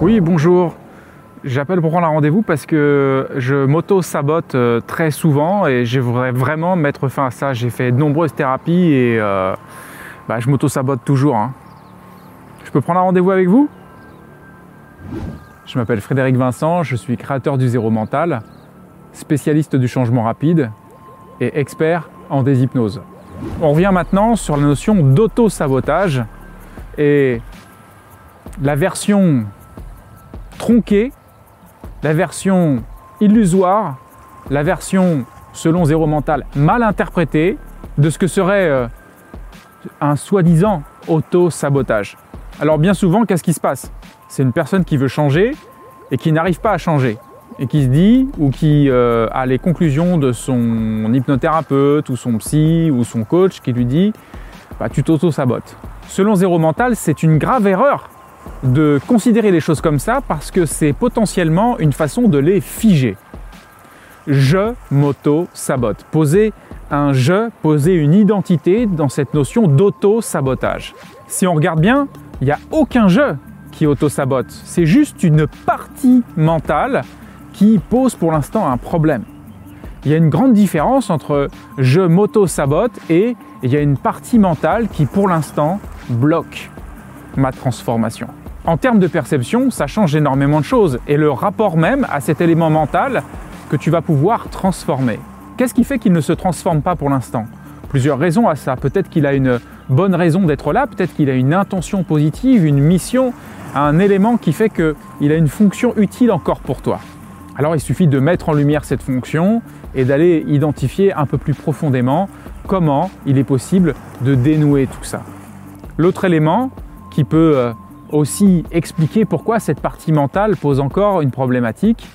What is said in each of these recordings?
Oui, bonjour. J'appelle pour prendre un rendez-vous parce que je m'auto-sabote euh, très souvent et je voudrais vraiment mettre fin à ça. J'ai fait de nombreuses thérapies et euh, bah, je m'auto-sabote toujours. hein. Je peux prendre un rendez-vous avec vous? Je m'appelle Frédéric Vincent, je suis créateur du Zéro Mental, spécialiste du changement rapide et expert en déshypnose. On revient maintenant sur la notion d'auto-sabotage et la version tronquée, la version illusoire, la version, selon Zéro Mental, mal interprétée de ce que serait euh, un soi-disant auto-sabotage. Alors bien souvent, qu'est-ce qui se passe? C'est une personne qui veut changer et qui n'arrive pas à changer et qui se dit ou qui euh, a les conclusions de son hypnothérapeute ou son psy ou son coach qui lui dit bah, tu t'auto-sabotes. Selon Zéro Mental, c'est une grave erreur de considérer les choses comme ça parce que c'est potentiellement une façon de les figer. Je m'auto-sabote. Poser un je, poser une identité dans cette notion d'auto-sabotage. Si on regarde bien, il n'y a aucun je qui auto-sabote. C'est juste une partie mentale qui pose pour l'instant un problème. Il y a une grande différence entre je m'auto-sabote et il y a une partie mentale qui pour l'instant bloque ma transformation. En termes de perception, ça change énormément de choses et le rapport même à cet élément mental que tu vas pouvoir transformer. Qu'est-ce qui fait qu'il ne se transforme pas pour l'instant? Plusieurs raisons à ça. Peut-être qu'il a une bonne raison d'être là, peut-être qu'il a une intention positive, une mission, un élément qui fait qu'il a une fonction utile encore pour toi. Alors il suffit de mettre en lumière cette fonction et d'aller identifier un peu plus profondément comment il est possible de dénouer tout ça. L'autre élément qui peut euh, aussi expliquer pourquoi cette partie mentale pose encore une problématique,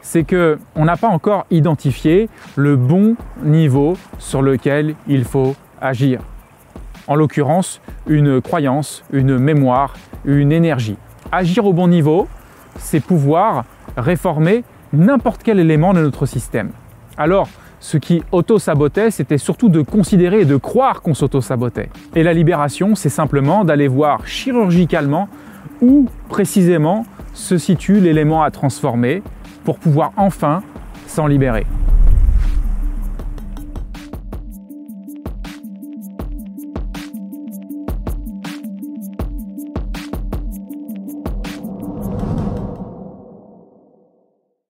c'est que on n'a pas encore identifié le bon niveau sur lequel il faut agir. En l'occurrence, une croyance, une mémoire, une énergie. Agir au bon niveau, c'est pouvoir réformer n'importe quel élément de notre système. Alors, ce qui auto-sabotait, c'était surtout de considérer et de croire qu'on s'auto-sabotait. Et la libération, c'est simplement d'aller voir chirurgicalement où précisément se situe l'élément à transformer pour pouvoir enfin s'en libérer.